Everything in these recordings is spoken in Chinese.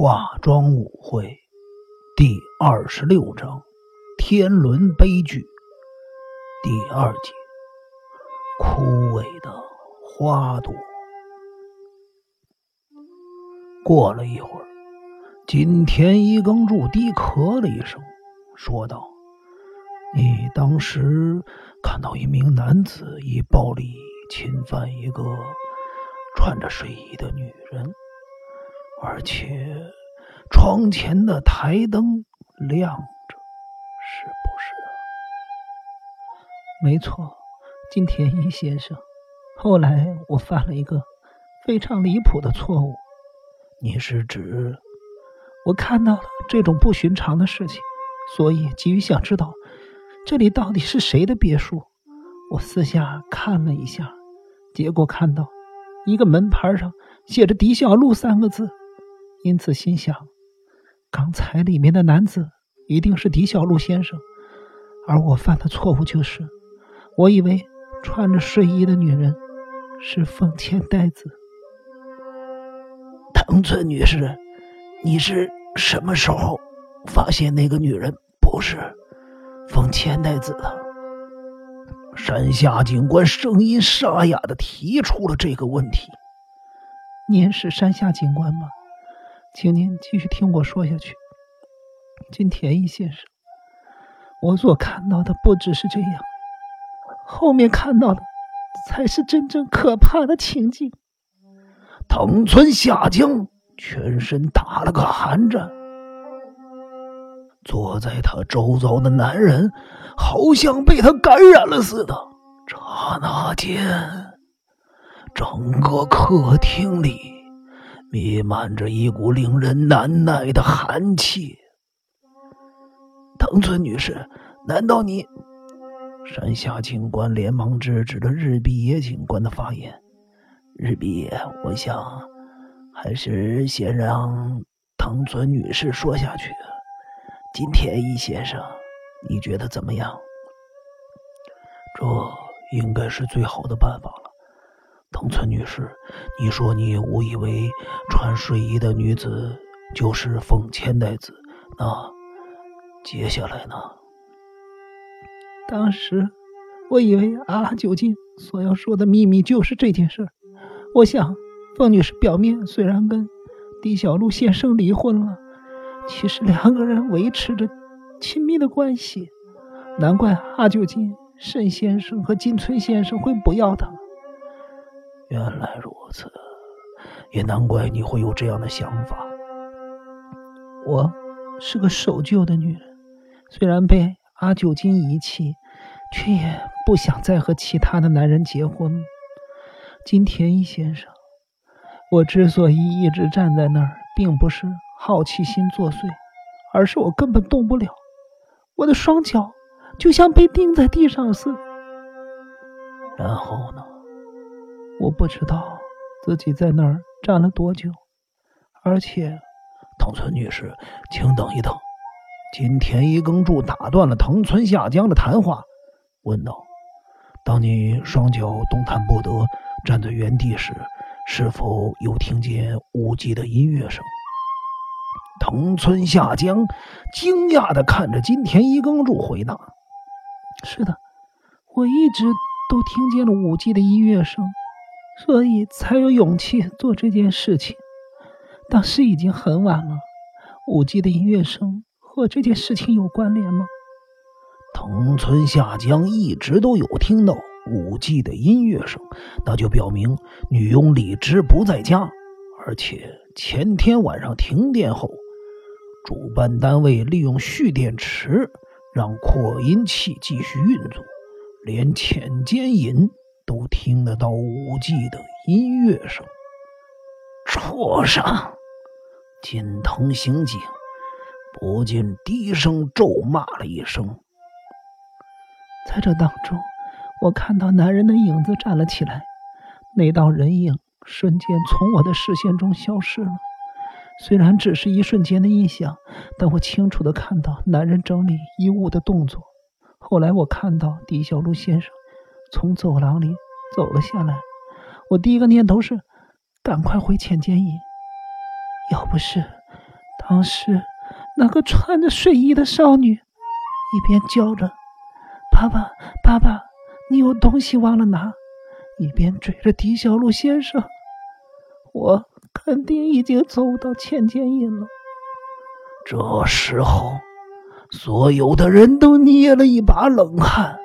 化妆舞会第二十六章：天伦悲剧第二节：枯萎的花朵。过了一会儿，金田一耕助低咳了一声，说道：“你当时看到一名男子以暴力侵犯一个穿着睡衣的女人。”而且，窗前的台灯亮着，是不是？没错，金田一先生。后来我犯了一个非常离谱的错误。你是指我看到了这种不寻常的事情，所以急于想知道这里到底是谁的别墅。我私下看了一下，结果看到一个门牌上写着“狄小璐”三个字。因此心想，刚才里面的男子一定是狄小璐先生，而我犯的错误就是，我以为穿着睡衣的女人是凤千代子。藤村女士，你是什么时候发现那个女人不是凤千代子的？山下警官声音沙哑的提出了这个问题。您是山下警官吗？请您继续听我说下去，金田一先生，我所看到的不只是这样，后面看到的才是真正可怕的情景。藤村下江全身打了个寒战，坐在他周遭的男人好像被他感染了似的。刹那间，整个客厅里。弥漫着一股令人难耐的寒气。藤村女士，难道你？山下警官连忙制止了日比野警官的发言。日比野，我想还是先让藤村女士说下去。金田一先生，你觉得怎么样？这应该是最好的办法了。藤村女士，你说你误以为穿睡衣的女子就是凤千代子，那接下来呢？当时我以为阿九金所要说的秘密就是这件事。我想，凤女士表面虽然跟狄小璐先生离婚了，其实两个人维持着亲密的关系。难怪阿九金、沈先生和金村先生会不要她。原来如此，也难怪你会有这样的想法。我是个守旧的女人，虽然被阿九金遗弃，却也不想再和其他的男人结婚。金田一先生，我之所以一直站在那儿，并不是好奇心作祟，而是我根本动不了，我的双脚就像被钉在地上似的。然后呢？我不知道自己在那儿站了多久，而且，藤村女士，请等一等。金田一耕助打断了藤村下江的谈话，问道：“当你双脚动弹不得，站在原地时，是否有听见舞伎的音乐声？”藤村下江惊讶的看着金田一耕助，回答：“是的，我一直都听见了舞伎的音乐声。”所以才有勇气做这件事情。当时已经很晚了，舞姬的音乐声和这件事情有关联吗？藤村下江一直都有听到舞姬的音乐声，那就表明女佣李枝不在家，而且前天晚上停电后，主办单位利用蓄电池让扩音器继续运作，连浅间隐。都听得到舞伎的音乐声。畜生！金藤刑警不禁低声咒骂了一声。在这当中，我看到男人的影子站了起来，那道人影瞬间从我的视线中消失了。虽然只是一瞬间的印象，但我清楚的看到男人整理衣物的动作。后来我看到狄小璐先生。从走廊里走了下来，我第一个念头是赶快回浅间营。要不是当时，那个穿着睡衣的少女一边叫着“爸爸，爸爸，你有东西忘了拿”，一边追着狄小璐先生。我肯定已经走到浅间印了。这时候，所有的人都捏了一把冷汗。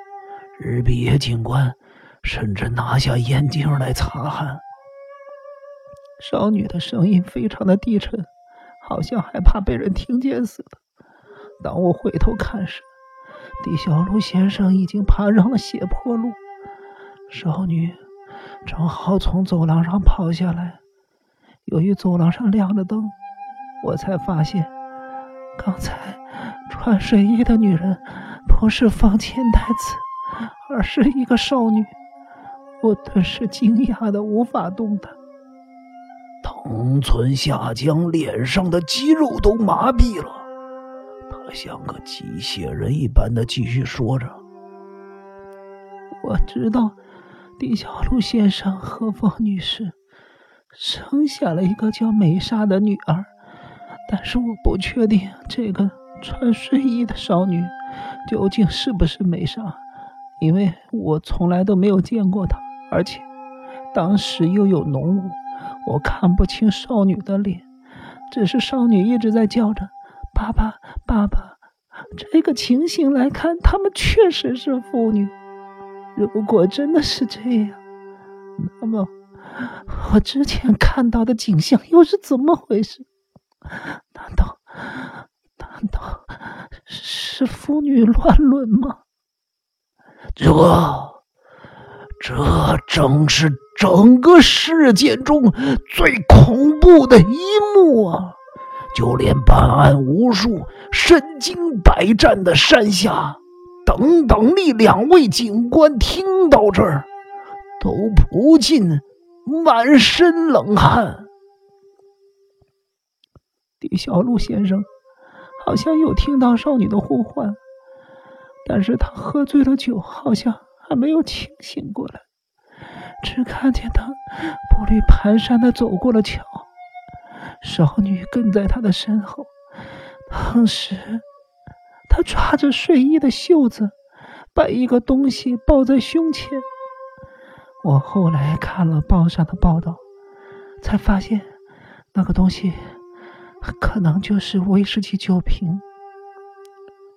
日比野警官甚至拿下眼镜来擦汗。少女的声音非常的低沉，好像害怕被人听见似的。当我回头看时，狄小璐先生已经爬上了斜坡路，少女正好从走廊上跑下来。由于走廊上亮着灯，我才发现刚才穿睡衣的女人不是方千代子。而是一个少女，我顿时惊讶的无法动弹。藤村下江脸上的肌肉都麻痹了，他像个机械人一般的继续说着：“我知道，丁小璐先生和方女士生下了一个叫美莎的女儿，但是我不确定这个穿睡衣的少女究竟是不是美莎。”因为我从来都没有见过她，而且当时又有浓雾，我看不清少女的脸。只是少女一直在叫着“爸爸，爸爸”。这个情形来看，他们确实是父女。如果真的是这样，那么我之前看到的景象又是怎么回事？难道难道是父女乱伦吗？这，这正是整个事件中最恐怖的一幕啊！就连办案无数、身经百战的山下等等力两位警官听到这儿，都不禁满身冷汗。李小璐先生好像又听到少女的呼唤。但是他喝醉了酒，好像还没有清醒过来，只看见他步履蹒跚的走过了桥，少女跟在他的身后。当时他抓着睡衣的袖子，把一个东西抱在胸前。我后来看了报上的报道，才发现那个东西可能就是威士忌酒瓶。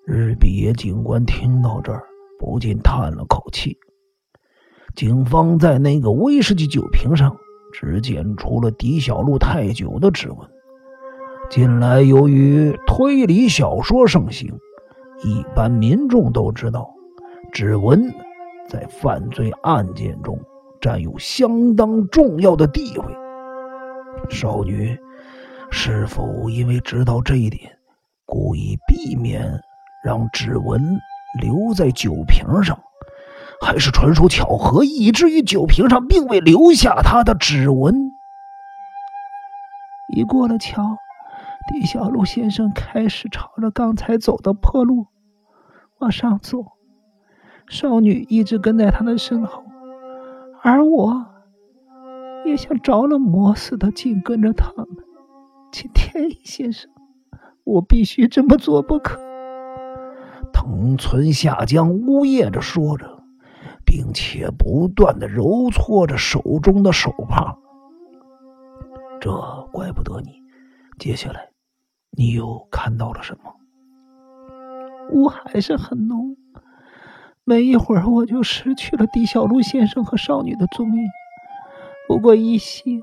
日比野警官听到这儿，不禁叹了口气。警方在那个威士忌酒瓶上只检出了狄小璐太久的指纹。近来由于推理小说盛行，一般民众都知道，指纹在犯罪案件中占有相当重要的地位。少女是否因为知道这一点，故意避免？让指纹留在酒瓶上，还是纯属巧合，以至于酒瓶上并未留下他的指纹。一过了桥，狄小璐先生开始朝着刚才走的破路往上走，少女一直跟在他的身后，而我也像着了魔似的紧跟着他们。请天一先生，我必须这么做不可。藤村下江呜咽着说着，并且不断的揉搓着手中的手帕。这怪不得你。接下来，你又看到了什么？雾还是很浓，没一会儿我就失去了狄小璐先生和少女的踪影。不过依稀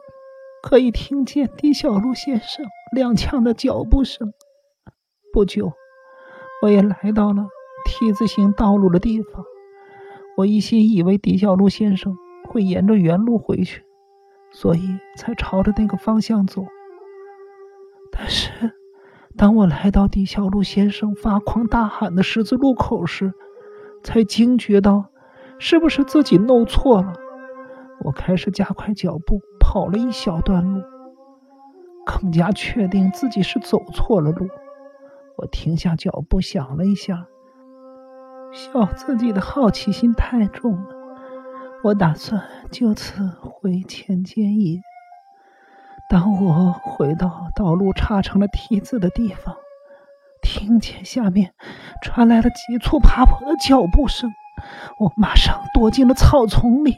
可以听见狄小璐先生踉跄的脚步声。不久。我也来到了 T 字形道路的地方。我一心以为狄小璐先生会沿着原路回去，所以才朝着那个方向走。但是，当我来到狄小璐先生发狂大喊的十字路口时，才惊觉到是不是自己弄错了。我开始加快脚步，跑了一小段路，更加确定自己是走错了路。我停下脚步，想了一下，笑自己的好奇心太重了。我打算就此回前间野。当我回到道路岔成了梯子的地方，听见下面传来了急促爬坡的脚步声，我马上躲进了草丛里。